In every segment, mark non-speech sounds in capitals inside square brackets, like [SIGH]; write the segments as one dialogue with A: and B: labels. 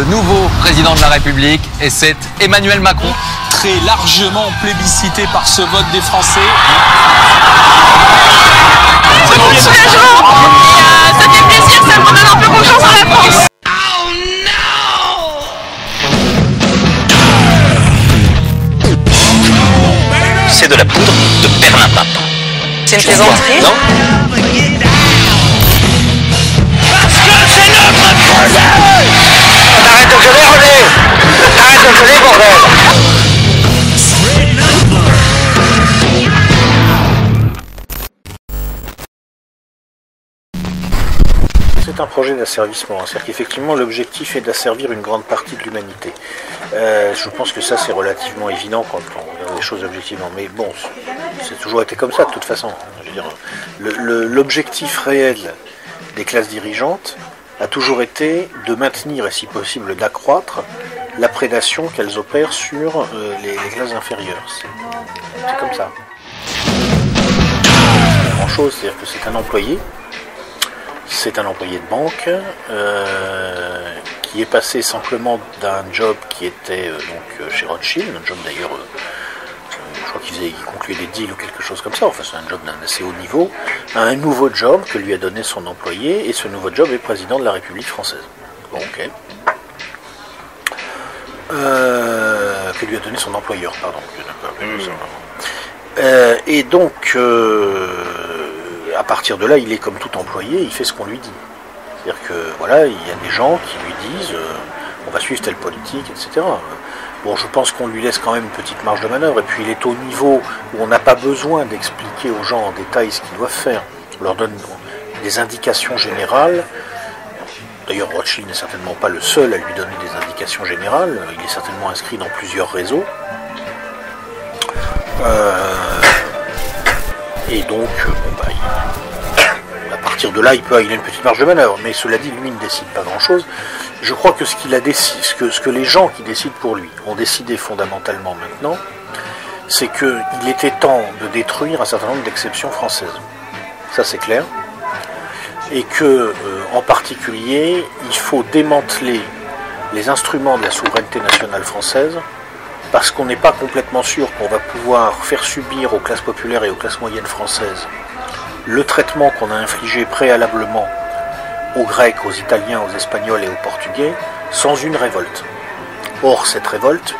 A: le nouveau président de la République et c'est Emmanuel Macron.
B: Très largement plébiscité par ce vote des Français.
C: C'est mon soulagement et ça fait plaisir, ça me redonne un peu confiance en la France.
D: C'est de la poudre de perlimpinpin.
C: C'est une plaisanterie
D: Non
E: Arrête de gueuler,
F: C'est un projet d'asservissement. C'est-à-dire qu'effectivement, l'objectif est d'asservir une grande partie de l'humanité. Euh, je pense que ça, c'est relativement évident quand on regarde les choses objectivement. Mais bon, c'est toujours été comme ça, de toute façon. L'objectif réel des classes dirigeantes a toujours été de maintenir, et si possible d'accroître, la prédation qu'elles opèrent sur euh, les, les classes inférieures. C'est comme ça. Grand chose, c'est-à-dire que c'est un employé c'est un employé de banque euh, qui est passé simplement d'un job qui était euh, donc chez Rothschild, un job d'ailleurs, euh, euh, je crois qu'il faisait, il concluait des deals ou quelque chose comme ça, enfin c'est un job d'un assez haut niveau, à un nouveau job que lui a donné son employé, et ce nouveau job est président de la République française. Bon, ok. Euh, que lui a donné son employeur, pardon. Euh, et donc, euh, à partir de là, il est comme tout employé, il fait ce qu'on lui dit. C'est-à-dire que voilà, il y a des gens qui lui disent on va suivre telle politique, etc. Bon, je pense qu'on lui laisse quand même une petite marge de manœuvre, et puis il est au niveau où on n'a pas besoin d'expliquer aux gens en détail ce qu'ils doivent faire. On leur donne des indications générales. D'ailleurs, Rothschild n'est certainement pas le seul à lui donner des indications générales. Il est certainement inscrit dans plusieurs réseaux. Euh, et donc, euh, bah, [COUGHS] à partir de là, il, peut, il une petite marge de manœuvre. Mais cela dit, lui il ne décide pas grand-chose. Je crois que ce ce que, ce que les gens qui décident pour lui ont décidé fondamentalement maintenant, c'est qu'il était temps de détruire un certain nombre d'exceptions françaises. Ça, c'est clair. Et que, euh, en particulier, il faut démanteler les instruments de la souveraineté nationale française parce qu'on n'est pas complètement sûr qu'on va pouvoir faire subir aux classes populaires et aux classes moyennes françaises le traitement qu'on a infligé préalablement aux Grecs, aux Italiens, aux Espagnols et aux Portugais sans une révolte. Or, cette révolte,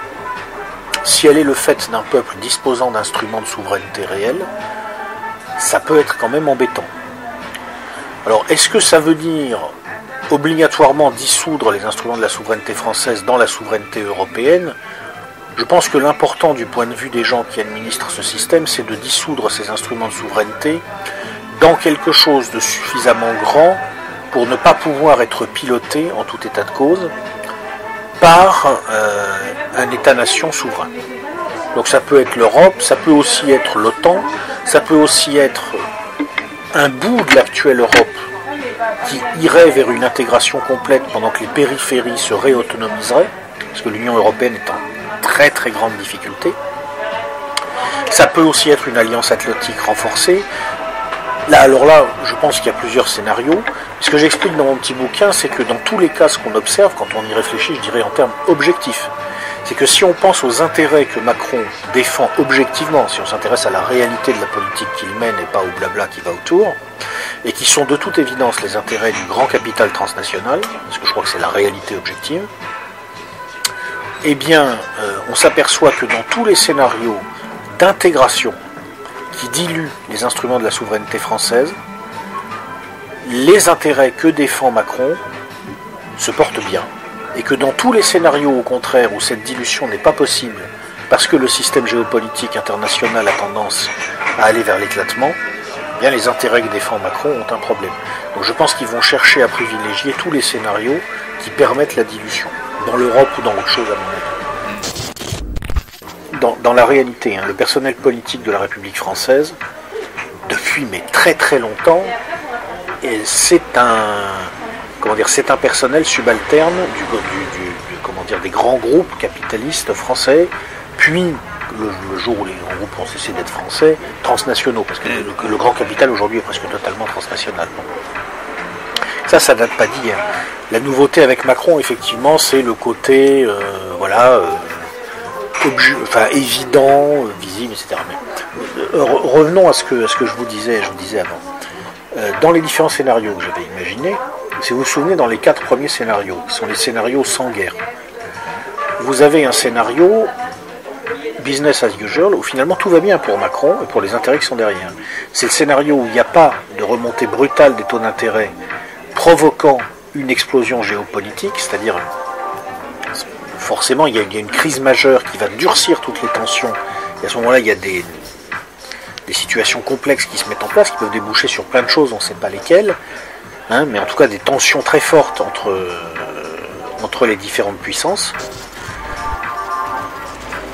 F: si elle est le fait d'un peuple disposant d'instruments de souveraineté réels, ça peut être quand même embêtant. Alors, est-ce que ça veut dire obligatoirement dissoudre les instruments de la souveraineté française dans la souveraineté européenne? Je pense que l'important du point de vue des gens qui administrent ce système, c'est de dissoudre ces instruments de souveraineté dans quelque chose de suffisamment grand pour ne pas pouvoir être piloté, en tout état de cause, par euh, un État-nation souverain. Donc ça peut être l'Europe, ça peut aussi être l'OTAN, ça peut aussi être un bout de l'actuelle Europe qui irait vers une intégration complète pendant que les périphéries se réautonomiseraient, parce que l'Union européenne est en très très grande difficulté. Ça peut aussi être une alliance atlantique renforcée. Là, alors là, je pense qu'il y a plusieurs scénarios. Ce que j'explique dans mon petit bouquin, c'est que dans tous les cas, ce qu'on observe, quand on y réfléchit, je dirais en termes objectifs, c'est que si on pense aux intérêts que Macron défend objectivement, si on s'intéresse à la réalité de la politique qu'il mène et pas au blabla qui va autour, et qui sont de toute évidence les intérêts du grand capital transnational, parce que je crois que c'est la réalité objective, eh bien, euh, on s'aperçoit que dans tous les scénarios d'intégration qui diluent les instruments de la souveraineté française, les intérêts que défend Macron se portent bien. Et que dans tous les scénarios, au contraire, où cette dilution n'est pas possible, parce que le système géopolitique international a tendance à aller vers l'éclatement, eh les intérêts que défend Macron ont un problème. Donc je pense qu'ils vont chercher à privilégier tous les scénarios qui permettent la dilution, dans l'Europe ou dans autre chose à mon avis. Dans, dans la réalité, hein, le personnel politique de la République française, depuis mais très très longtemps, c'est un comment dire, c'est un personnel subalterne du, comment dire, des grands groupes capitalistes français, puis le, jour où les grands groupes ont cessé d'être français, transnationaux, parce que le, grand capital aujourd'hui est presque totalement transnational. Ça, ça date pas d'hier. La nouveauté avec Macron, effectivement, c'est le côté, euh, voilà, euh, enfin, évident, euh, visible, etc. Revenons à ce, que, à ce que je vous disais, je vous disais avant. Euh, dans les différents scénarios que j'avais imaginés, si vous vous souvenez, dans les quatre premiers scénarios, qui sont les scénarios sans guerre, vous avez un scénario business as usual, où finalement tout va bien pour Macron et pour les intérêts qui sont derrière. C'est le scénario où il n'y a pas de remontée brutale des taux d'intérêt provoquant une explosion géopolitique, c'est-à-dire forcément il y a une crise majeure qui va durcir toutes les tensions, et à ce moment-là il y a des, des situations complexes qui se mettent en place, qui peuvent déboucher sur plein de choses, on ne sait pas lesquelles, hein, mais en tout cas des tensions très fortes entre, euh, entre les différentes puissances.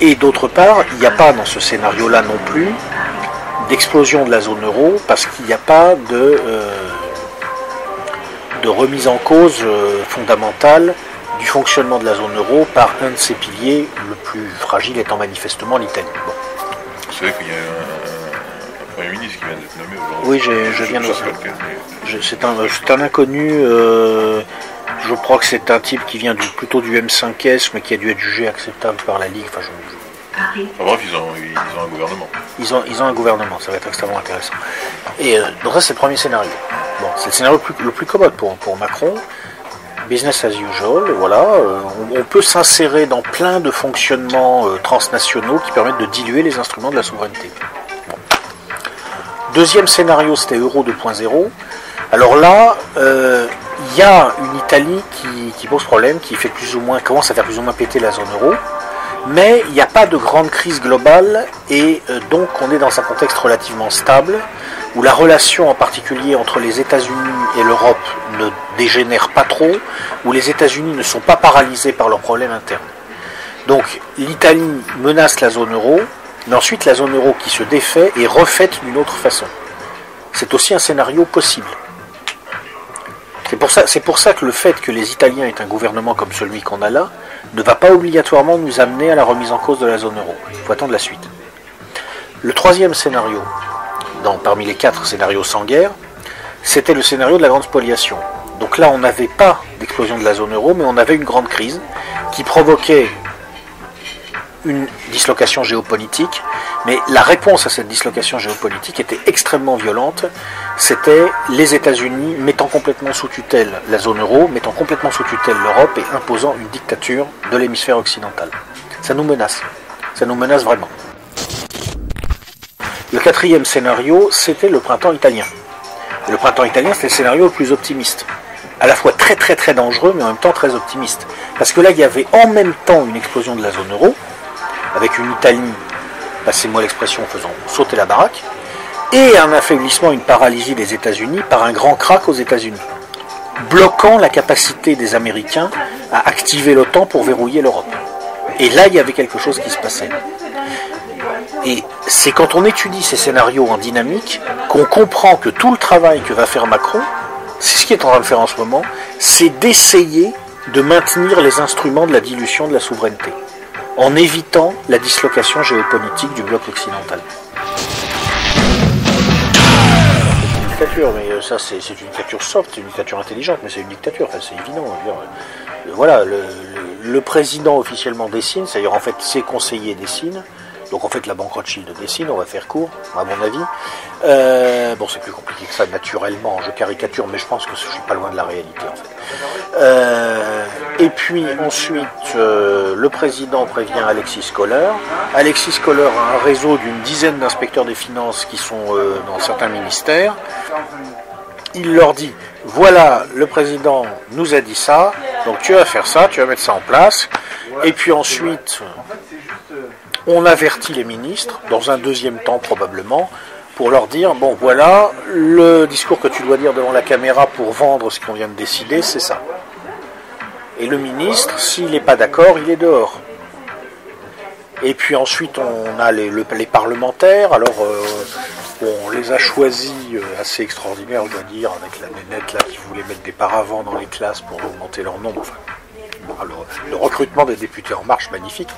F: Et d'autre part, il n'y a pas dans ce scénario-là non plus d'explosion de la zone euro parce qu'il n'y a pas de, euh, de remise en cause euh, fondamentale du fonctionnement de la zone euro par un de ses piliers, le plus fragile étant manifestement l'Italie.
G: Premier ministre qui vient d'être nommé aujourd'hui.
F: Oui, j'ai- je viens de Je- C'est un, c'est un inconnu, euh, je crois que c'est un type qui vient du, plutôt du M5S mais qui a dû être jugé acceptable par la Ligue. Enfin, je- je-
G: Enfin, bref, ils ont, ils ont un gouvernement.
F: Ils ont, ils ont un gouvernement, ça va être extrêmement intéressant. Et euh, donc ça c'est le premier scénario. Bon, c'est le scénario le plus, le plus commode pour, pour Macron. Business as usual, voilà. euh, on, on peut s'insérer dans plein de fonctionnements euh, transnationaux qui permettent de diluer les instruments de la souveraineté. Deuxième scénario, c'était Euro 2.0. Alors là, euh, il y a une Italie qui, qui pose problème, qui fait plus ou moins, commence à faire plus ou moins péter la zone euro mais il n'y a pas de grande crise globale et euh, donc on est dans un contexte relativement stable où la relation en particulier entre les États-Unis et l'Europe ne dégénère pas trop, où les États-Unis ne sont pas paralysés par leurs problèmes internes. Donc l'Italie menace la zone euro, mais ensuite la zone euro qui se défait est refaite d'une autre façon. C'est aussi un scénario possible. C'est pour, ça, que le fait que les Italiens aient un gouvernement comme celui qu'on a là ne va pas obligatoirement nous amener à la remise en cause de la zone euro. Il faut attendre la suite. Le troisième scénario, parmi les quatre scénarios sans guerre, c'était le scénario de la grande spoliation. Donc là, on n'avait pas d'explosion de la zone euro, mais on avait une grande crise qui provoquait une dislocation géopolitique, mais la réponse à cette dislocation géopolitique était extrêmement violente. C'était les États-Unis mettant complètement sous tutelle la zone euro, mettant complètement sous tutelle l'Europe et imposant une dictature de l'hémisphère occidental. Ça nous menace. Ça nous menace vraiment. Le quatrième scénario, c'était le printemps italien. Le printemps italien, c'était le scénario le plus optimiste. À la fois très très très dangereux, mais en même temps très optimiste. Parce que là, il y avait en même temps une explosion de la zone euro, avec une Italie, passez-moi l'expression, faisant sauter la baraque, et un affaiblissement, une paralysie des États-Unis par un grand crack aux États-Unis, bloquant la capacité des Américains à activer l'OTAN pour verrouiller l'Europe. Et là, il y avait quelque chose qui se passait. Et c'est quand on étudie ces scénarios en dynamique qu'on comprend que tout le travail que va faire Macron, c'est ce qu'il est en train de faire en ce moment, c'est d'essayer de maintenir les instruments de la dilution de la souveraineté, en évitant la dislocation géopolitique du bloc occidental. C'est une dictature, mais euh, ça c'est une dictature soft, c'est une dictature intelligente, mais c'est une dictature, enfin, c'est évident. euh, voilà, le- le président officiellement dessine, c'est-à-dire en fait ses conseillers dessinent, donc en fait la banque Rothschild dessine, on va faire court, à mon avis. Euh, bon, c'est plus compliqué que ça naturellement, je caricature, mais je pense que je suis pas loin de la réalité en fait. Euh, et puis ensuite, euh, le président prévient Alexis Kohler. Alexis Kohler a un réseau d'une dizaine d'inspecteurs des finances qui sont dans certains ministères. Il leur dit, voilà, le président nous a dit ça, donc tu vas faire ça, tu vas mettre ça en place. Et puis ensuite, on avertit les ministres, dans un deuxième temps probablement, pour leur dire, bon voilà, le discours que tu dois dire devant la caméra pour vendre ce qu'on vient de décider, c'est ça. Et le ministre, s'il n'est pas d'accord, il est dehors. Et puis ensuite, on a les, le- les parlementaires. Alors, euh, on les a choisis euh, assez extraordinaires, je dois dire, avec la nénette là qui voulait mettre des paravents dans les classes pour augmenter leur nombre. Le, recrutement des députés en marche, magnifique.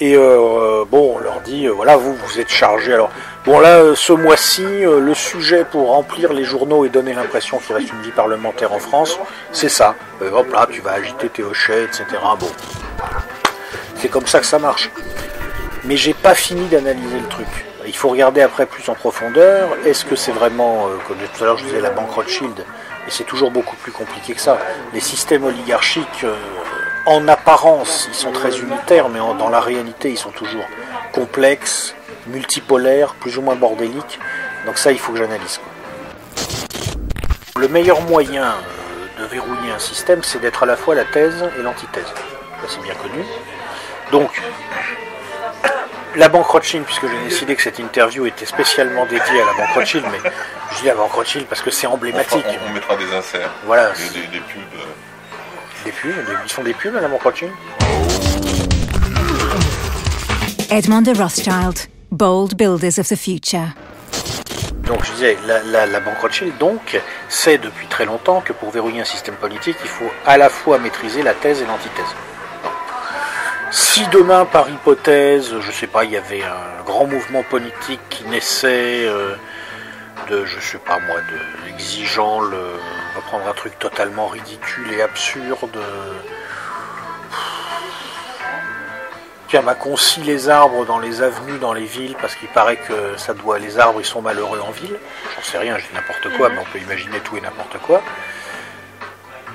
F: Et euh, bon, on leur dit, euh, voilà, vous, vous êtes chargés. Alors, bon, là, euh, ce mois-ci, le sujet pour remplir les journaux et donner l'impression qu'il reste une vie parlementaire en France, c'est ça. Hop là, tu vas agiter tes hochets, etc. Bon, c'est comme ça que ça marche. Mais j'ai pas fini d'analyser le truc. Il faut regarder après plus en profondeur. Est-ce que c'est vraiment, comme tout à l'heure je disais, la banque Rothschild Et c'est toujours beaucoup plus compliqué que ça. Les systèmes oligarchiques, en apparence, ils sont très unitaires, mais en- dans la réalité, ils sont toujours complexes, multipolaires, plus ou moins bordéliques. Donc ça, il faut que j'analyse. Le meilleur moyen euh, de verrouiller un système, c'est d'être à la fois la thèse et l'antithèse. Ça, c'est bien connu. Donc, [COUGHS] la banque Rothschild, puisque j'ai décidé que cette interview était spécialement dédiée à la banque Rothschild, mais je dis la banque Rothschild parce que c'est
G: On, fera-
F: emblématique.
G: on- on mettra des inserts.
F: Voilà,
G: Des, des- des pubs.
F: Des pubs, des- ils font des pubs banque Rothschild
H: Edmond de Rothschild, bold builders of the future.
F: Donc je disais, la, la- la banque Rothschild donc sait depuis très longtemps que pour verrouiller un système politique, il faut à la fois maîtriser la thèse et l'antithèse. Si demain, par hypothèse, je sais pas, il y avait un grand mouvement politique qui naissait euh, de, je sais pas moi, de exigeant le, prendre un truc totalement ridicule et absurde. Tiens, bah, qu'on scie les arbres dans les avenues, dans les villes, parce qu'il paraît que ça doit, les arbres ils sont malheureux en ville. J'en sais rien, je dis n'importe quoi, mais on peut imaginer tout et n'importe quoi.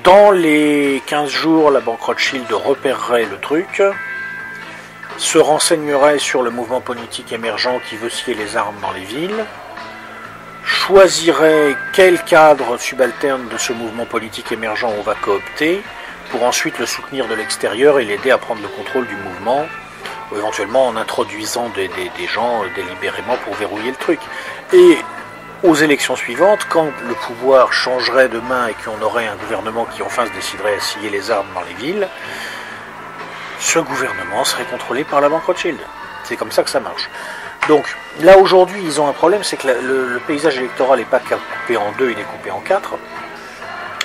F: Dans les 15 jours, la banque Rothschild repérerait le truc, se renseignerait sur le mouvement politique émergent qui veut scier les armes dans les villes, choisirait quel cadre subalterne de ce mouvement politique émergent on va coopter, pour ensuite le soutenir de l'extérieur et l'aider à prendre le contrôle du mouvement, ou éventuellement en introduisant des, gens délibérément pour verrouiller le truc. Et aux élections suivantes, quand le pouvoir changerait de main et qu'on aurait un gouvernement qui enfin se déciderait à scier les armes dans les villes, ce gouvernement serait contrôlé par la banque Rothschild. C'est comme ça que ça marche. Donc là aujourd'hui, ils ont un problème, c'est que le, paysage électoral n'est pas coupé en deux, il est coupé en quatre.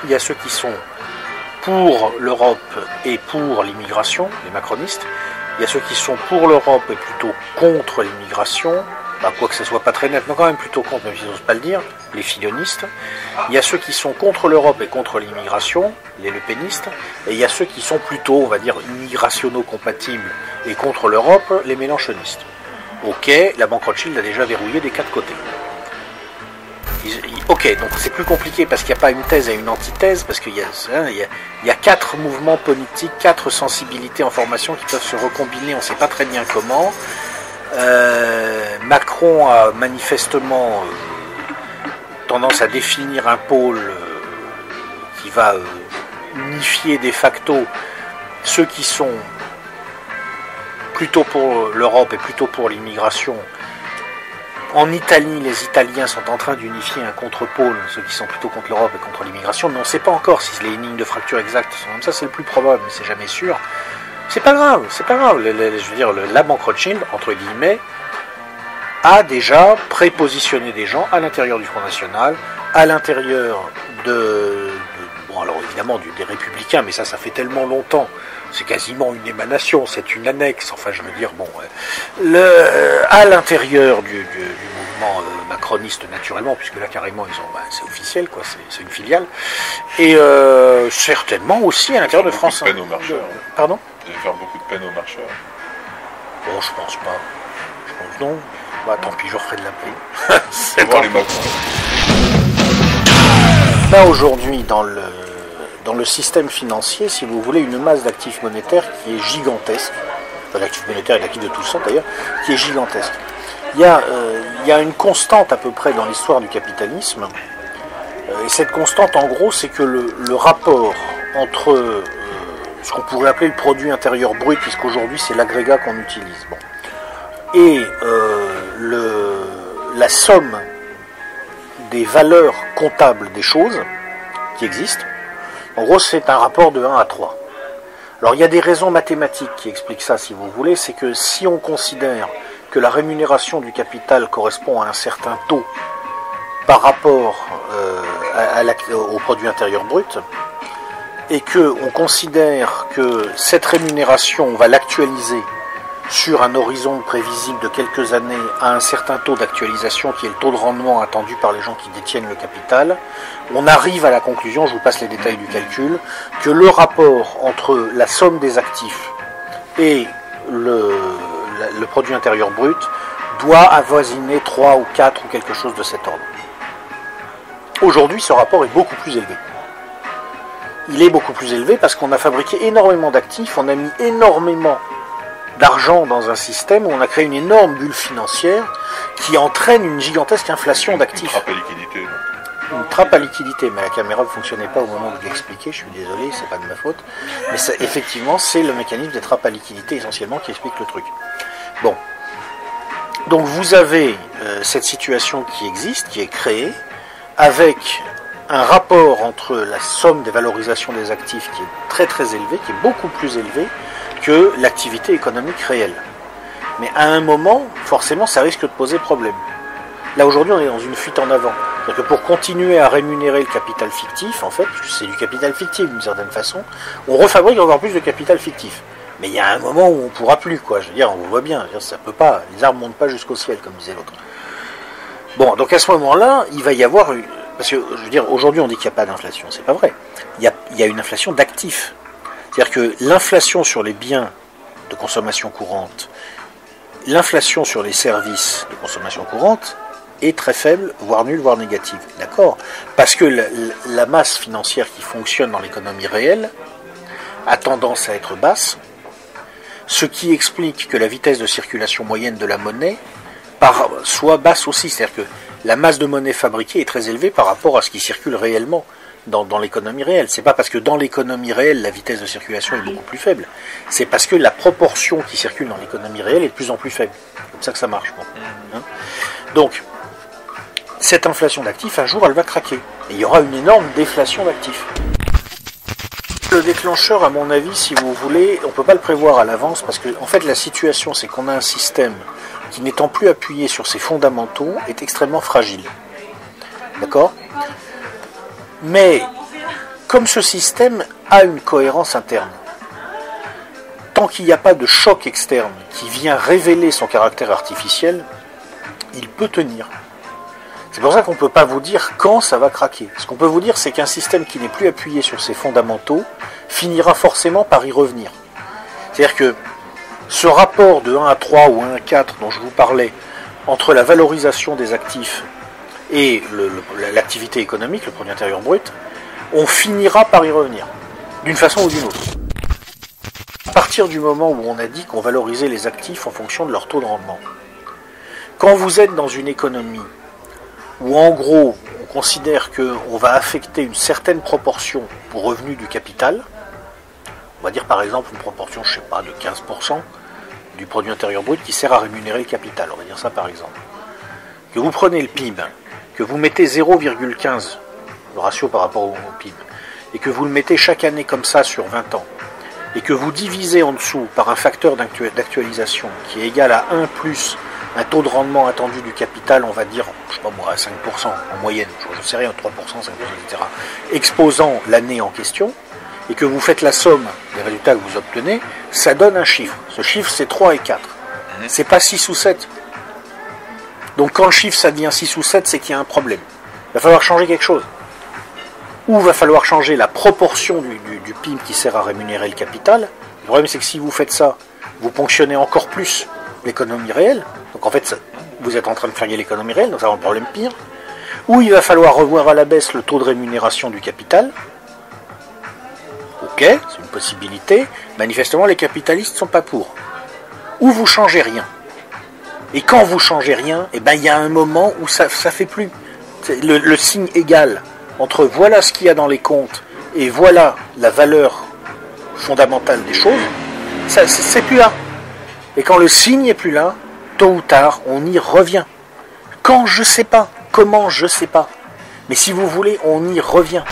F: Il y a ceux qui sont pour l'Europe et pour l'immigration, les macronistes. Il y a ceux qui sont pour l'Europe et plutôt contre l'immigration, bah, quoi que ce soit pas très net, mais quand même plutôt contre, même s'ils n'osent pas le dire, les filionistes. Il y a ceux qui sont contre l'Europe et contre l'immigration, les lepénistes. Et il y a ceux qui sont plutôt, on va dire, immigrationno-compatibles et contre l'Europe, les mélanchonistes. Ok, la banque Rothschild a déjà verrouillé des quatre côtés. Ok, donc c'est plus compliqué parce qu'il n'y a pas une thèse et une antithèse, parce qu'il y, a- hein, y, a, quatre mouvements politiques, quatre sensibilités en formation qui peuvent se recombiner, on ne sait pas très bien comment. Euh, Macron a manifestement euh, tendance à définir un pôle euh, qui va unifier de facto ceux qui sont plutôt pour l'Europe et plutôt pour l'immigration. En Italie, les Italiens sont en train d'unifier un contre-pôle, ceux qui sont plutôt contre l'Europe et contre l'immigration, mais on ne sait pas encore si les lignes de fracture exactes sont comme ça, c'est le plus probable, mais c'est jamais sûr. C'est pas grave, c'est pas grave. Je veux dire, la banque Rothschild, entre guillemets, a déjà prépositionné des gens à l'intérieur du Front National, à l'intérieur de, bon alors évidemment des Républicains, mais ça, ça fait tellement longtemps, c'est quasiment une émanation, c'est une annexe. Enfin, je veux dire, bon, euh, le, à l'intérieur du, du- du mouvement euh, macroniste naturellement, puisque là carrément ils ont, bah, c'est officiel, quoi, c'est, c'est une filiale, et euh, certainement aussi à l'intérieur de France.
G: de peine aux marcheurs.
F: Pardon?
G: Vous allez faire beaucoup de peine aux marcheurs.
F: Bon, je pense pas. Je pense non. Bah tant pis, je referai de la
G: voir [LAUGHS] les Macron.
F: Là aujourd'hui dans le dans le système financier, si vous voulez, une masse d'actifs monétaires qui est gigantesque. Enfin, l'actif monétaire et l'actif de tout le d'ailleurs, qui est gigantesque. Il y, a, euh, il y a une constante à peu près dans l'histoire du capitalisme. Euh, et cette constante, en gros, c'est que le, rapport entre euh, ce qu'on pourrait appeler le produit intérieur brut, puisqu'aujourd'hui c'est l'agrégat qu'on utilise, bon, et le, la somme des valeurs comptables des choses qui existent, en gros c'est un rapport de 1 à 3. Alors il y a des raisons mathématiques qui expliquent ça si vous voulez, c'est que si on considère que la rémunération du capital correspond à un certain taux par rapport euh, au produit intérieur brut, et que on considère que cette rémunération, on va l'actualiser sur un horizon prévisible de quelques années à un certain taux d'actualisation qui est le taux de rendement attendu par les gens qui détiennent le capital, on arrive à la conclusion, je vous passe les détails du calcul, que le rapport entre la somme des actifs et le, produit intérieur brut doit avoisiner 3 ou 4 ou quelque chose de cet ordre. Aujourd'hui, ce rapport est beaucoup plus élevé. Il est beaucoup plus élevé parce qu'on a fabriqué énormément d'actifs, on a mis énormément d'argent dans un système où on a créé une énorme bulle financière qui entraîne une gigantesque inflation d'actifs.
G: Trappe à liquidité. donc.
F: Une trappe à liquidité, mais la caméra ne fonctionnait pas au moment où je l'expliquais, je suis désolé, c'est pas de ma faute. Mais ça, effectivement, c'est le mécanisme des trappes à liquidité essentiellement qui explique le truc. Bon. Donc vous avez euh, cette situation qui existe, qui est créée, avec un rapport entre la somme des valorisations des actifs qui est très très élevé, qui est beaucoup plus élevé que l'activité économique réelle. Mais à un moment, forcément, ça risque de poser problème. Là aujourd'hui, on est dans une fuite en avant. C'est-à-dire que pour continuer à rémunérer le capital fictif, en fait, c'est du capital fictif d'une certaine façon, on refabrique encore plus de capital fictif. Mais il y a un moment où on pourra plus, quoi. Je veux dire, on voit bien, dire, ça peut pas, les arbres montent pas jusqu'au ciel, comme disait l'autre. Bon, donc à ce moment-là, il va y avoir. Parce que, je veux dire, aujourd'hui on dit qu'il n'y a pas d'inflation, c'est pas vrai. Il y a une inflation d'actifs. C'est-à-dire que l'inflation sur les biens de consommation courante, l'inflation sur les services de consommation courante est très faible, voire nulle, voire négative. D'accord? Parce que la, masse financière qui fonctionne dans l'économie réelle a tendance à être basse, ce qui explique que la vitesse de circulation moyenne de la monnaie soit basse aussi. C'est-à-dire que la masse de monnaie fabriquée est très élevée par rapport à ce qui circule réellement dans, dans l'économie réelle. C'est pas parce que dans l'économie réelle la vitesse de circulation est beaucoup plus faible. C'est parce que la proportion qui circule dans l'économie réelle est de plus en plus faible. C'est comme ça que ça marche. bon. Hein Donc, cette inflation d'actifs, un jour, elle va craquer. Et il y aura une énorme déflation d'actifs. Le déclencheur, à mon avis, si vous voulez, on ne peut pas le prévoir à l'avance parce que, en fait, la situation, c'est qu'on a un système qui, n'étant plus appuyé sur ses fondamentaux, est extrêmement fragile. D'accord? Mais, comme ce système a une cohérence interne, tant qu'il n'y a pas de choc externe qui vient révéler son caractère artificiel, il peut tenir. C'est pour ça qu'on ne peut pas vous dire quand ça va craquer. Ce qu'on peut vous dire, c'est qu'un système qui n'est plus appuyé sur ses fondamentaux finira forcément par y revenir. C'est-à-dire que ce rapport de 1 à 3 ou 1 à 4 dont je vous parlais, entre la valorisation des actifs et l'activité économique, le produit intérieur brut, on finira par y revenir, d'une façon ou d'une autre. À partir du moment où on a dit qu'on valorisait les actifs en fonction de leur taux de rendement, quand vous êtes dans une économie où en gros on considère qu'on va affecter une certaine proportion au revenu du capital, on va dire par exemple une proportion, je sais pas, de 15% du produit intérieur brut qui sert à rémunérer le capital, on va dire ça par exemple. Que vous prenez le PIB, que vous mettez 0,15, le ratio par rapport au PIB, et que vous le mettez chaque année comme ça sur 20 ans, et que vous divisez en dessous par un facteur d'actu- d'actualisation qui est égal à 1 plus un taux de rendement attendu du capital, on va dire, je sais pas moi, à 5% en moyenne, je ne sais rien, 3%, 5%, etc., exposant l'année en question, et que vous faites la somme des résultats que vous obtenez, ça donne un chiffre. Ce chiffre, c'est 3 et 4. C'est pas 6 ou 7. Donc quand le chiffre, ça devient 6 ou 7, c'est qu'il y a un problème. Il va falloir changer quelque chose. Ou il va falloir changer la proportion du, du, PIB qui sert à rémunérer le capital. Le problème, c'est que si vous faites ça, vous ponctionnez encore plus l'économie réelle. Donc en fait, vous êtes en train de flinguer l'économie réelle, donc ça va un problème pire. Ou il va falloir revoir à la baisse le taux de rémunération du capital. Ok, c'est une possibilité. Manifestement, les capitalistes ne sont pas pour. Ou vous changez rien. Et quand vous changez rien, eh ben, il y a un moment où ça ne fait plus. Le, signe égal entre voilà ce qu'il y a dans les comptes et voilà la valeur fondamentale des choses, ça, c'est plus là. Et quand le signe est plus là, tôt ou tard, on y revient. Quand je sais pas, comment je sais pas. Mais si vous voulez, on y revient.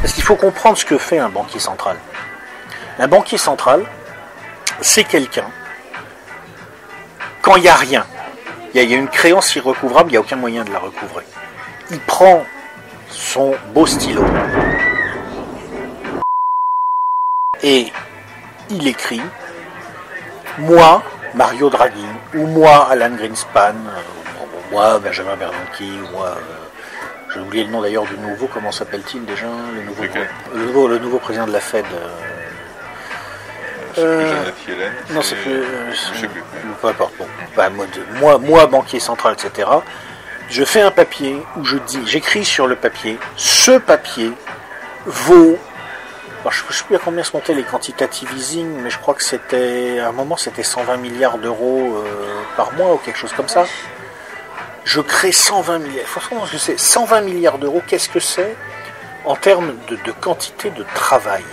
F: Parce qu'il faut comprendre ce que fait un banquier central. Un banquier central, c'est quelqu'un, quand il n'y a rien, il y, a- il y a une créance irrecouvrable, il n'y a aucun moyen de la recouvrer. Il prend son beau stylo, Et il écrit Moi, Mario Draghi, ou moi, Alan Greenspan, ou moi, Benjamin Bernanke, ou moi. euh, J'ai oublié le nom d'ailleurs du nouveau, comment s'appelle-t-il déjà le nouveau,
G: Lequel
F: le, nouveau, le nouveau président de la Fed. euh,
G: C'est plus
F: Euh, non, c'est plus. euh,
G: Je sais plus.
F: Peu importe. Bon. Bah, moi, moi, moi, banquier central, etc. Je fais un papier où je dis, j'écris sur le papier, ce papier vaut. alors, je ne sais plus à combien se montaient les quantitative easing, mais je crois que c'était. À un moment, c'était 120 milliards d'euros euh, par mois ou quelque chose comme ça. Je crée 120 milliards. Franchement, je sais, 120 milliards d'euros, qu'est-ce que c'est en termes de, de quantité de travail?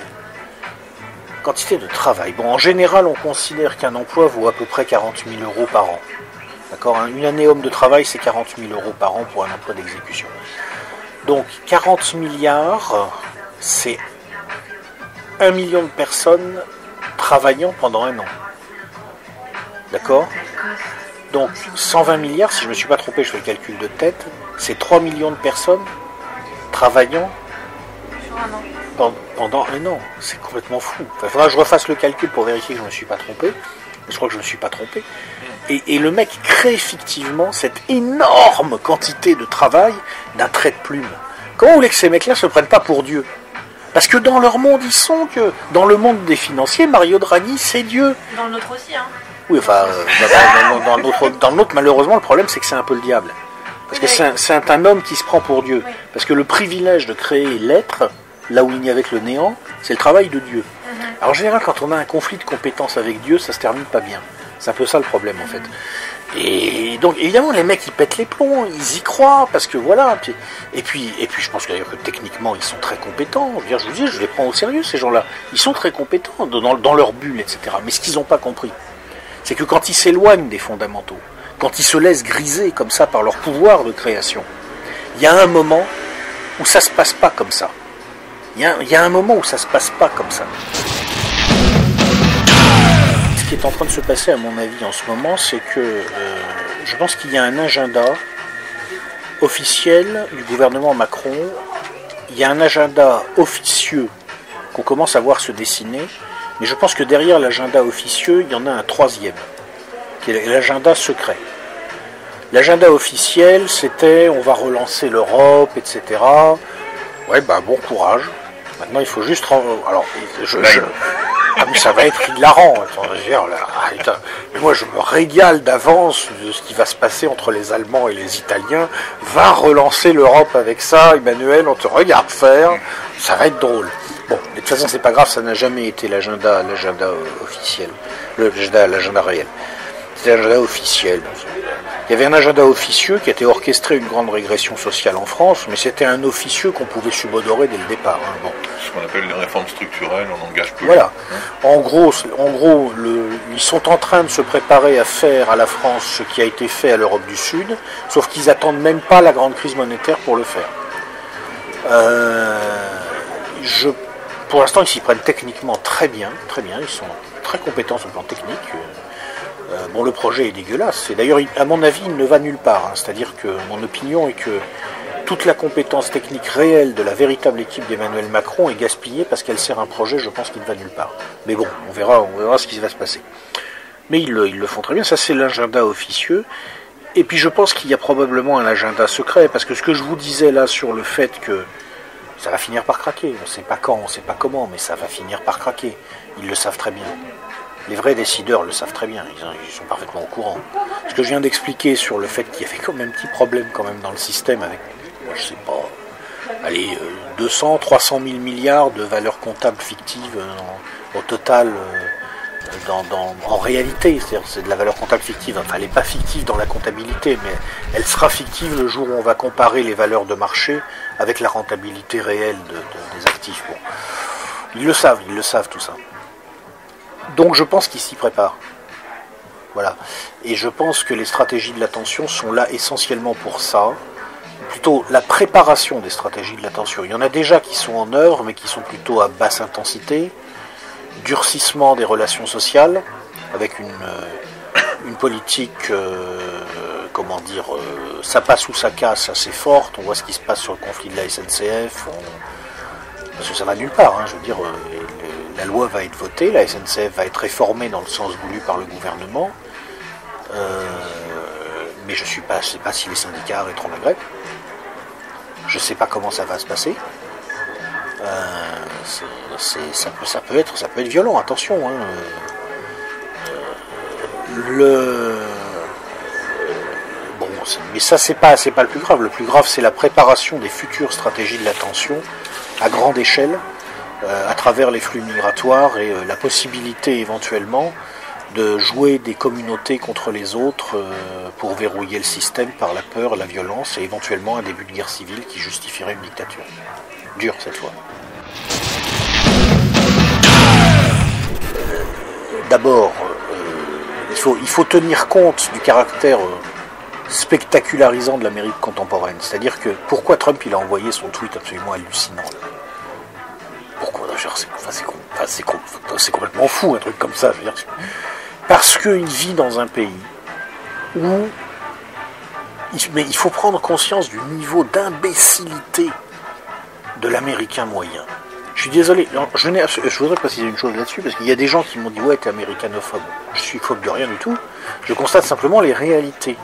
F: Quantité de travail. Bon, en général, on considère qu'un emploi vaut à peu près 40 000 euros par an. D'accord hein, Une année homme de travail, c'est 40 000 euros par an pour un emploi d'exécution. Donc, 40 milliards, c'est 1 million de personnes travaillant pendant un an. D'accord? Donc, 120 milliards, si je ne me suis pas trompé, je fais le calcul de tête, c'est 3 millions de personnes travaillant pendant un an. C'est complètement fou. Il faudra que je refasse le calcul pour vérifier que je ne me suis pas trompé. Je crois que je ne me suis pas trompé. Et, et le mec crée effectivement cette énorme quantité de travail d'un trait de plume. Comment vous voulez que ces mecs-là se prennent pas pour Dieu? Parce que dans leur monde, ils sont que. Dans le monde des financiers, Mario Draghi, c'est Dieu.
C: Dans le nôtre aussi, hein.
F: Oui, enfin, euh, dans, dans- dans le nôtre- dans le nôtre, malheureusement, le problème, c'est que c'est un peu le diable. Parce que c'est un, c'est un- un homme qui se prend pour Dieu. Parce que le privilège de créer l'être, là où il n'y avait que le néant, c'est le travail de Dieu. Alors, en général, quand on a un conflit de compétences avec Dieu, ça se termine pas bien. C'est un peu ça le problème, en fait. Et donc, évidemment, les mecs, ils pètent les plombs, ils y croient, parce que voilà. Et, puis, et puis, je pense d'ailleurs que techniquement, ils sont très compétents. Je veux dire, je vous dis, je les prends au sérieux, ces gens-là. Ils sont très compétents dans, dans leur bulle, etc. Mais ce qu'ils n'ont pas compris, c'est que quand ils s'éloignent des fondamentaux, quand ils se laissent griser comme ça par leur pouvoir de création, il y a un moment où ça se passe pas comme ça. Il y, a, un moment où ça se passe pas comme ça. Ce qui est en train de se passer, à mon avis, en ce moment, c'est que euh, je pense qu'il y a un agenda officiel du gouvernement Macron. Il y a un agenda officieux qu'on commence à voir se dessiner, mais je pense que derrière l'agenda officieux, il y en a un troisième, qui est l'agenda secret. L'agenda officiel, c'était on va relancer l'Europe, etc. Ouais, bah bon courage. Maintenant, il faut juste. Alors, je, je- Ah, mais ça va être hilarant. Attends, je veux dire, là, ah, putain. Mais moi, je me régale d'avance de ce qui va se passer entre les Allemands et les Italiens. Va relancer l'Europe avec ça, Emmanuel, on te regarde faire. Ça va être drôle. Bon, de toute façon, c'est pas grave, ça n'a jamais été l'agenda, l'agenda officiel, l'agenda, l'agenda réel. C'était l'agenda officiel. Il y avait un agenda officieux qui était orchestré une grande régression sociale en France, mais c'était un officieux qu'on pouvait subodorer dès le départ. hein. Bon.
G: Ce qu'on appelle les réformes structurelles, on engage peu.
F: Voilà. En gros, en gros le- ils sont en train de se préparer à faire à la France ce qui a été fait à l'Europe du Sud, sauf qu'ils attendent même pas la grande crise monétaire pour le faire. Euh, je, pour l'instant, ils s'y prennent techniquement très bien, très bien. Ils sont très compétents sur le plan technique. Euh, bon, le projet est dégueulasse. Et d'ailleurs, il- à mon avis, il ne va nulle part. hein. C'est-à-dire que mon opinion est que toute la compétence technique réelle de la véritable équipe d'Emmanuel Macron est gaspillée parce qu'elle sert un projet, je pense, qui ne va nulle part. Mais bon, on verra, on verra ce qui va se passer. Mais ils le font très bien, ça c'est l'agenda officieux. Et puis je pense qu'il y a probablement un agenda secret, parce que ce que je vous disais là sur le fait que ça va finir par craquer, on ne sait pas quand, on ne sait pas comment, mais ça va finir par craquer. Ils le savent très bien. Les vrais décideurs le savent très bien, ils, sont parfaitement au courant. Ce que je viens d'expliquer sur le fait qu'il y avait quand même un petit problème quand même dans le système avec, moi, je sais pas, allez, euh, 200, 300 000 milliards de valeurs comptables fictives euh, au total euh, en réalité, c'est-à-dire c'est de la valeur comptable fictive. Enfin, elle n'est pas fictive dans la comptabilité, mais elle sera fictive le jour où on va comparer les valeurs de marché avec la rentabilité réelle de- de- des actifs. Ils le savent, ils le savent tout ça. Donc je pense qu'ils s'y préparent. Voilà. Et je pense que les stratégies de l'attention sont là essentiellement pour ça. Plutôt la préparation des stratégies de l'attention. Il y en a déjà qui sont en œuvre, mais qui sont plutôt à basse intensité. Durcissement des relations sociales, avec une, euh, une politique, euh, comment dire, euh, ça passe ou ça casse assez forte. On voit ce qui se passe sur le conflit de la SNCF. Parce que ça va nulle part. hein. Je veux dire, la loi va être votée, la SNCF va être réformée dans le sens voulu par le gouvernement, Euh, mais je suis pas, sais pas si les syndicats arrêteront la grève. Je sais pas comment ça va se passer. Euh, ça, peut, être, violent. Attention. hein. Euh, le mais ça c'est pas, pas le plus grave. Le plus grave c'est la préparation des futures stratégies de l'attention à grande échelle à travers les flux migratoires et euh, la possibilité éventuellement de jouer des communautés contre les autres euh, pour verrouiller le système par la peur, la violence et éventuellement un début de guerre civile qui justifierait une dictature. Dure cette fois. D'abord, euh, il, faut, tenir compte du caractère euh, spectacularisant de l'Amérique contemporaine. C'est-à-dire que pourquoi Trump il a envoyé son tweet absolument hallucinant? C'est, complètement fou un truc comme ça. Parce qu'il vit dans un pays où mais il faut prendre conscience du niveau d'imbécilité de l'américain moyen. Je suis désolé, je, voudrais préciser une chose là-dessus, parce qu'il y a des gens qui m'ont dit Ouais, t'es américanophobe. Je suis phobe de rien du tout. Je constate simplement les réalités.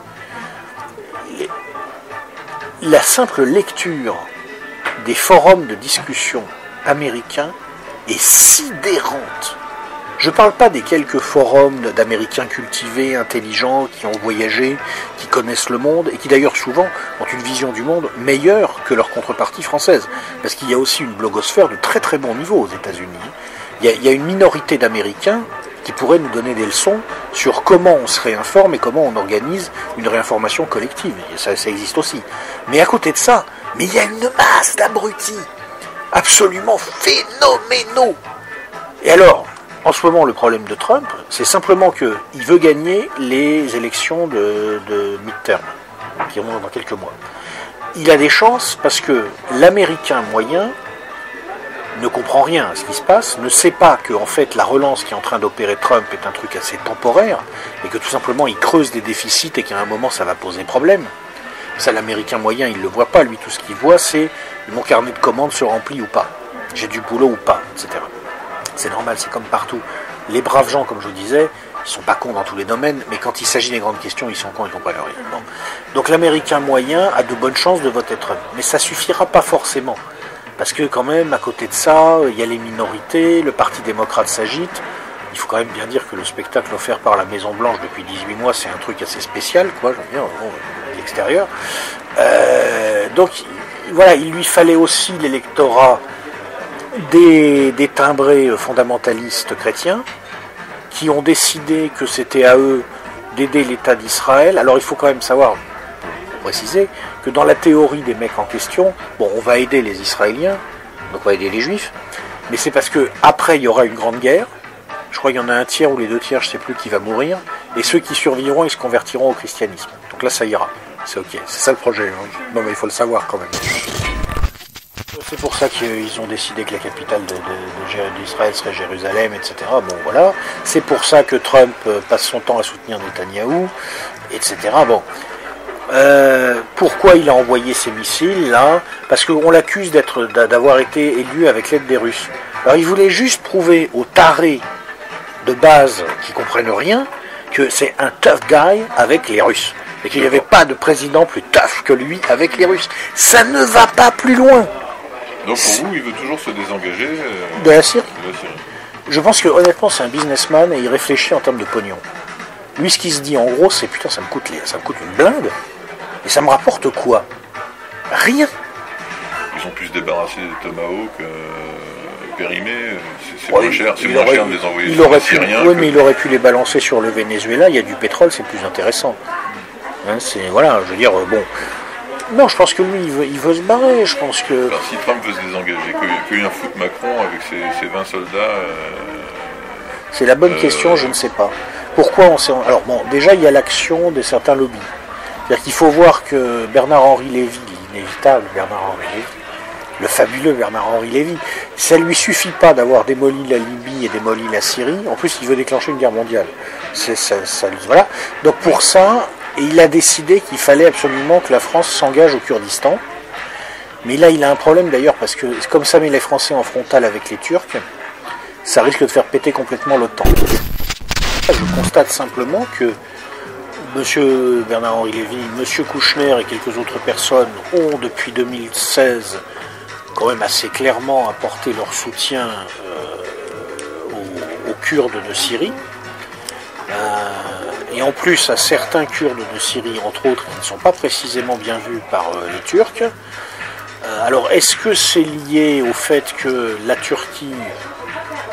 F: La simple lecture des forums de discussion américains est sidérante. Je ne parle pas des quelques forums d'Américains cultivés, intelligents, qui ont voyagé, qui connaissent le monde, et qui d'ailleurs souvent ont une vision du monde meilleure que leur contrepartie française. Parce qu'il y a aussi une blogosphère de très très bon niveau aux États-Unis. Il y a, une minorité d'Américains qui pourraient nous donner des leçons sur comment on se réinforme et comment on organise une réinformation collective. Ça, ça existe aussi. Mais à côté de ça, mais il y a une masse d'abrutis absolument phénoménaux. Et alors, en ce moment, le problème de Trump, c'est simplement qu'il veut gagner les élections de, de midterm, qui ont dans quelques mois. Il a des chances parce que l'Américain moyen ne comprend rien à ce qui se passe, ne sait pas que en fait la relance qui est en train d'opérer Trump est un truc assez temporaire et que tout simplement il creuse des déficits et qu'à un moment ça va poser problème. Ça, l'Américain moyen, il le voit pas. Lui, tout ce qu'il voit, c'est mon carnet de commandes se remplit ou pas. J'ai du boulot ou pas, etc. C'est normal, c'est comme partout. Les braves gens, comme je vous disais, ils sont pas cons dans tous les domaines, mais quand il s'agit des grandes questions, ils sont cons, ils comprennent rien. Bon. Donc l'Américain moyen a de bonnes chances de voter Trump. Mais ça suffira pas forcément. Parce que quand même, à côté de ça, il y a les minorités, le Parti démocrate s'agite. Il faut quand même bien dire que le spectacle offert par la Maison Blanche depuis 18 mois, c'est un truc assez spécial, quoi, je veux l'extérieur. Euh, donc voilà, il lui fallait aussi l'électorat des, timbrés fondamentalistes chrétiens qui ont décidé que c'était à eux d'aider l'État d'Israël. Alors il faut quand même savoir, préciser, que dans la théorie des mecs en question, bon, on va aider les Israéliens, donc on va aider les Juifs, mais c'est parce que après il y aura une grande guerre. Je crois qu'il y en a un tiers ou les deux tiers, je sais plus, qui va mourir, et ceux qui survivront, ils se convertiront au christianisme. Donc là, ça ira. C'est ok. C'est ça le projet. hein. Non, mais il faut le savoir quand même. C'est pour ça qu'ils ont décidé que la capitale d'Israël serait Jérusalem, etc. Bon, voilà. C'est pour ça que Trump euh, passe son temps à soutenir Netanyahou, etc. Bon. Euh, pourquoi il a envoyé ces missiles là? Parce qu'on l'accuse d'avoir été élu avec l'aide des Russes. Alors il voulait juste prouver aux tarés de base qui comprennent rien que c'est un tough guy avec les Russes. Et qu'il n'y avait pas de président plus tough que lui avec les Russes. Ça ne va pas plus loin.
G: Donc pour vous, il veut toujours se désengager euh,
F: De la Syrie
G: de la Syrie.
F: Je pense que honnêtement c'est un businessman et il réfléchit en termes de pognon. Lui ce qu'il se dit en gros c'est putain ça me coûte les- ça me coûte une blinde et ça me rapporte quoi? Rien.
G: Ils ont pu se débarrasser des Tomahawk euh, périmés. C'est
F: Ouais,
G: moins cher, c'est moins
F: aurait-
G: cher de les envoyer
F: il
G: sur
F: aurait
G: les
F: pu,
G: Syriens.
F: oui,
G: que-
F: mais il aurait pu les balancer sur le Venezuela. Il y a du pétrole, c'est plus intéressant. Hein, c'est voilà, je veux dire euh, bon. Non, je pense que lui, il veut, il veut se barrer. Je pense que
G: Alors, si Trump veut se désengager, que, que vient foutre Macron avec ses, ses 20 soldats euh,
F: c'est la bonne
G: Euh,
F: question. Je ne sais pas pourquoi on s'est. Alors bon, déjà il y a l'action de certains lobbies. C'est-à-dire qu'il faut voir que Bernard-Henri Lévy, l'inévitable Bernard-Henri Lévy, le fabuleux Bernard-Henri Lévy, ça lui suffit pas d'avoir démoli la Libye et démoli la Syrie. En plus, il veut déclencher une guerre mondiale. C'est ça, ça- voilà. Donc pour ça, il a décidé qu'il fallait absolument que la France s'engage au Kurdistan. Mais là, il a un problème d'ailleurs parce que comme ça met les Français en frontal avec les Turcs, ça risque de faire péter complètement l'OTAN. Je constate simplement que M. Bernard-Henri Lévy, M. Kouchner et quelques autres personnes ont depuis 2016 quand même assez clairement apporté leur soutien euh, aux, aux Kurdes de Syrie. Euh, et en plus à certains Kurdes de Syrie, entre autres, qui ne sont pas précisément bien vus par euh, les Turcs. Euh, alors est-ce que c'est lié au fait que la Turquie,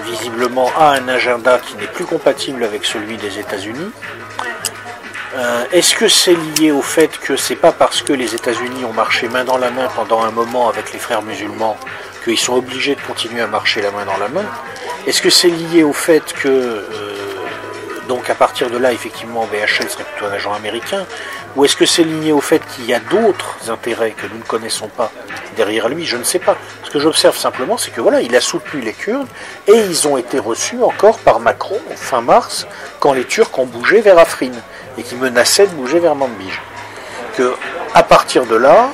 F: visiblement, a un agenda qui n'est plus compatible avec celui des États-Unis Euh, Est-ce que c'est lié au fait que c'est pas parce que les États-Unis ont marché main dans la main pendant un moment avec les frères musulmans qu'ils sont obligés de continuer à marcher la main dans la main Est-ce que c'est lié au fait que donc à partir de là, effectivement, BHL serait plutôt un agent américain Ou est-ce que c'est lié au fait qu'il y a d'autres intérêts que nous ne connaissons pas derrière lui? Je ne sais pas. Ce que j'observe simplement, c'est que voilà, il a soutenu les Kurdes et ils ont été reçus encore par Macron fin mars, quand les Turcs ont bougé vers Afrin et qui menaçaient de bouger vers Manbij. Que à partir de là,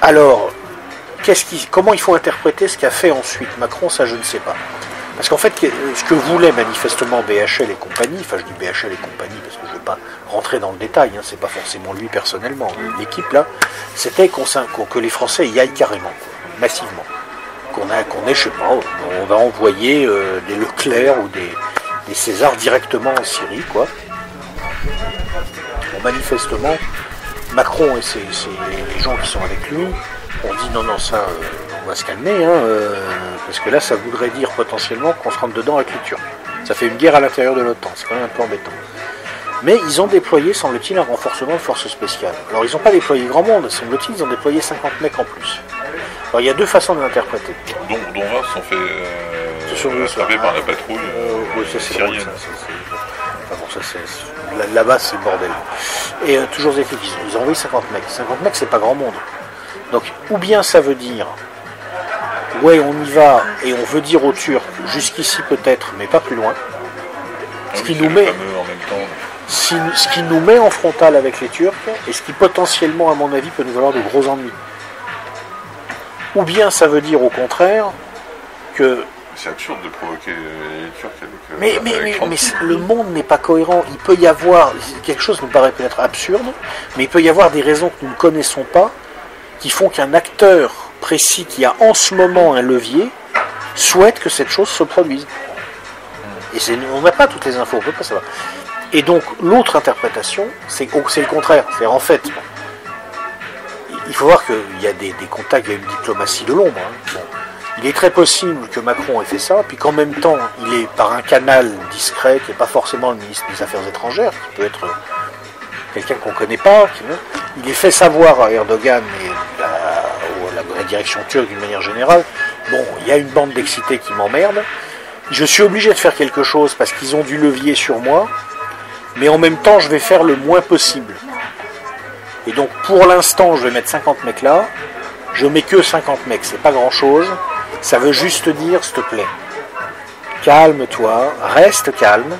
F: alors, comment il faut interpréter ce qu'a fait ensuite Macron? Ça, je ne sais pas. Parce qu'en fait, ce que voulait manifestement BHL et compagnie, enfin je dis BHL et compagnie parce que je ne veux pas rentrer dans le détail, hein, c'est pas forcément lui personnellement, l'équipe là, c'était que les Français y aillent carrément, massivement. Qu'on ait, je sais pas, on va envoyer euh, des Leclerc ou des, des Césars directement en Syrie, quoi. Bon, manifestement, Macron et ses- les gens qui sont avec lui ont dit non, non, ça, euh, on va se calmer, hein, euh, parce que là, ça voudrait dire potentiellement qu'on se rentre dedans avec les Turcs. Ça fait une guerre à l'intérieur de l'OTAN, c'est quand même un peu embêtant. Mais ils ont déployé, semble-t-il, un renforcement de forces spéciales. Alors, ils n'ont pas déployé grand monde, semble-t-il, ils ont déployé 50 mecs en plus. Alors, il y a deux façons de l'interpréter.
G: Dont, dont 20 sont fait euh,
F: sont
G: par la patrouille
F: Euh,
G: euh,
F: oui, ça, c'est drôle,
G: syrienne.
F: ça, ça, c'est- enfin, bon, ça, c'est- là- Là-bas, c'est le bordel. Et euh, toujours est-il qu'ils ils ont envoyé 50 mecs. 50 mecs, c'est pas grand monde. Donc, ou bien ça veut dire, ouais, on y va et on veut dire aux Turcs, jusqu'ici peut-être, mais pas plus loin.
G: Ah
F: Ce qui nous met, si- ce qui nous met en frontal avec les Turcs et ce qui potentiellement, à mon avis, peut nous valoir de gros ennuis. Ou bien ça veut dire au contraire que
G: C'est absurde de provoquer les Turcs avec. euh,
F: Mais, mais,
G: avec
F: mais,
G: 30.
F: mais c'est- le monde n'est pas cohérent. Il peut y avoir, quelque chose nous paraît peut-être absurde, mais il peut y avoir des raisons que nous ne connaissons pas qui font qu'un acteur précis qui a en ce moment un levier souhaite que cette chose se produise. Et on n'a pas toutes les infos, on ne peut pas savoir. Et donc l'autre interprétation, c'est oh, le contraire. C'est en fait, il faut voir qu'il y a des, contacts, il y a une diplomatie de l'ombre. hein. Il est très possible que Macron ait fait ça, puis qu'en même temps, il est par un canal discret, qui n'est pas forcément le ministre des Affaires étrangères, qui peut être quelqu'un qu'on ne connaît pas, qui- il est fait savoir à Erdogan et direction turque d'une manière générale, bon, il y a une bande d'excités qui m'emmerde, je suis obligé de faire quelque chose parce qu'ils ont du levier sur moi, mais en même temps, je vais faire le moins possible. Et donc, pour l'instant, je vais mettre 50 mecs là, je mets que 50 mecs, c'est pas grand chose. Ça veut juste dire, s'il te plaît, calme-toi, reste calme.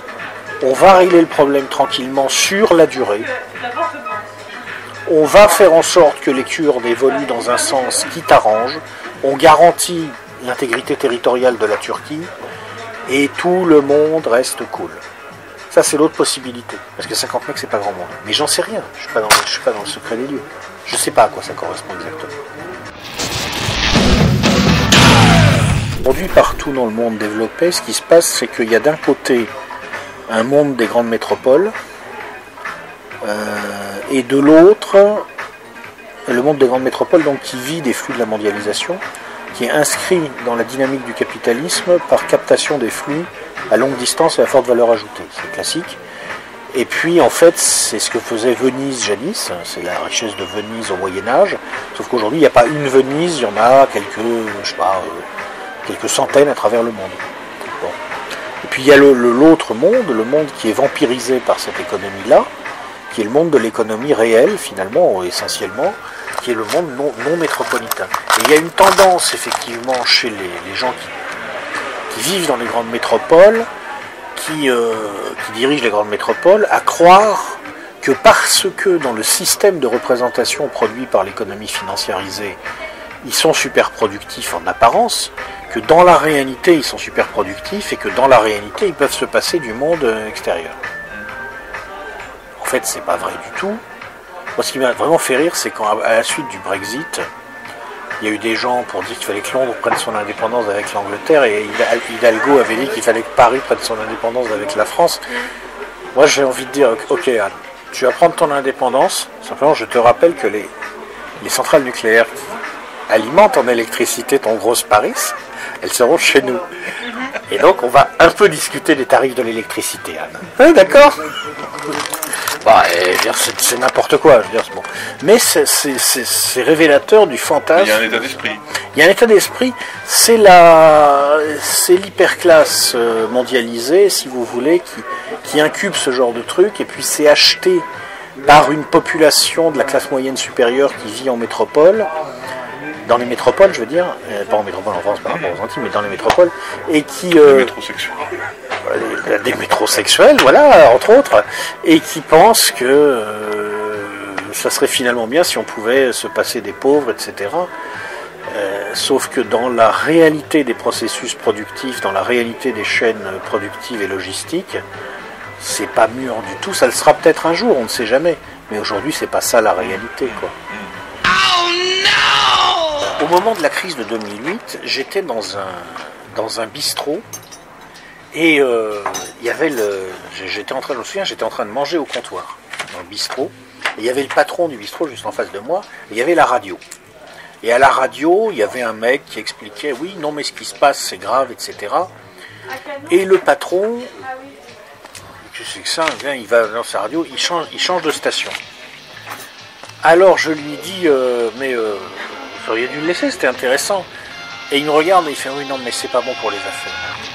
F: On va régler le problème tranquillement sur la durée. On va faire en sorte que les Kurdes évoluent dans un sens qui t'arrange. On garantit l'intégrité territoriale de la Turquie et tout le monde reste cool. Ça, c'est l'autre possibilité. Parce que 50 mecs, c'est pas grand monde. Mais j'en sais rien. Je suis pas dans, suis pas dans le secret des lieux. Je sais pas à quoi ça correspond exactement. Aujourd'hui, partout dans le monde développé, ce qui se passe, c'est qu'il y a d'un côté un monde des grandes métropoles, euh, et de l'autre, le monde des grandes métropoles donc, qui vit des flux de la mondialisation, qui est inscrit dans la dynamique du capitalisme par captation des flux à longue distance et à forte valeur ajoutée. C'est classique. Et puis en fait, c'est ce que faisait Venise jadis, c'est la richesse de Venise au Moyen Âge, sauf qu'aujourd'hui, il n'y a pas une Venise, il y en a quelques, je sais pas, euh, quelques centaines à travers le monde. Et puis il y a l'autre monde, le monde qui est vampirisé par cette économie-là, qui est le monde de l'économie réelle finalement, essentiellement, qui est le monde non, métropolitain. Et il y a une tendance effectivement chez les, gens qui, qui vivent dans les grandes métropoles, qui, euh, qui dirigent les grandes métropoles, à croire que parce que dans le système de représentation produit par l'économie financiarisée, ils sont super productifs en apparence, que dans la réalité, ils sont super productifs et que dans la réalité, ils peuvent se passer du monde euh, extérieur. Fait, c'est pas vrai du tout. Moi, ce qui m'a vraiment fait rire, c'est quand, à la suite du Brexit, il y a eu des gens pour dire qu'il fallait que Londres prenne son indépendance avec l'Angleterre et Hidalgo avait dit qu'il fallait que Paris prenne son indépendance avec la France. Moi, j'ai envie de dire, ok, Anne, tu vas prendre ton indépendance. Simplement, je te rappelle que les, les centrales nucléaires qui alimentent en électricité ton grosse Paris, elles seront chez nous. Et donc, on va un peu discuter des tarifs de l'électricité, Anne. D'accord Bah, c'est n'importe quoi. Je veux dire, c'est bon. Mais c'est- révélateur du fantasme.
G: Il y a un état d'esprit.
F: Il y a un état d'esprit, c'est la, c'est l'hyperclasse euh, mondialisée, si vous voulez, qui, qui incube ce genre de truc, et puis c'est acheté par une population de la classe moyenne supérieure qui vit en métropole, dans les métropoles, je veux dire, euh, pas en métropole en France par rapport aux Antilles, mais dans les métropoles, et qui, euh, des métrosexuels, voilà, entre autres, et qui pensent que euh, ça serait finalement bien si on pouvait se passer des pauvres, etc. Euh, sauf que dans la réalité des processus productifs, dans la réalité des chaînes productives et logistiques, c'est pas mûr du tout. Ça le sera peut-être un jour, on ne sait jamais. Mais aujourd'hui, c'est pas ça la réalité, quoi. Au moment de la crise de 2008, j'étais dans un, dans un bistrot et euh, il y avait le. J'étais en train, je me souviens, j'étais en train de manger au comptoir, dans le bistrot. Il y avait le patron du bistrot juste en face de moi, il y avait la radio. Et à la radio, il y avait un mec qui expliquait oui, non, mais ce qui se passe, c'est grave, etc. Et le patron, que c'est que ça, il va dans sa radio, il change, il change de station. Alors je lui dis, euh, mais euh, auriez dû le laisser, c'était intéressant. Et il me regarde et il fait oui, non, mais c'est pas bon pour les affaires.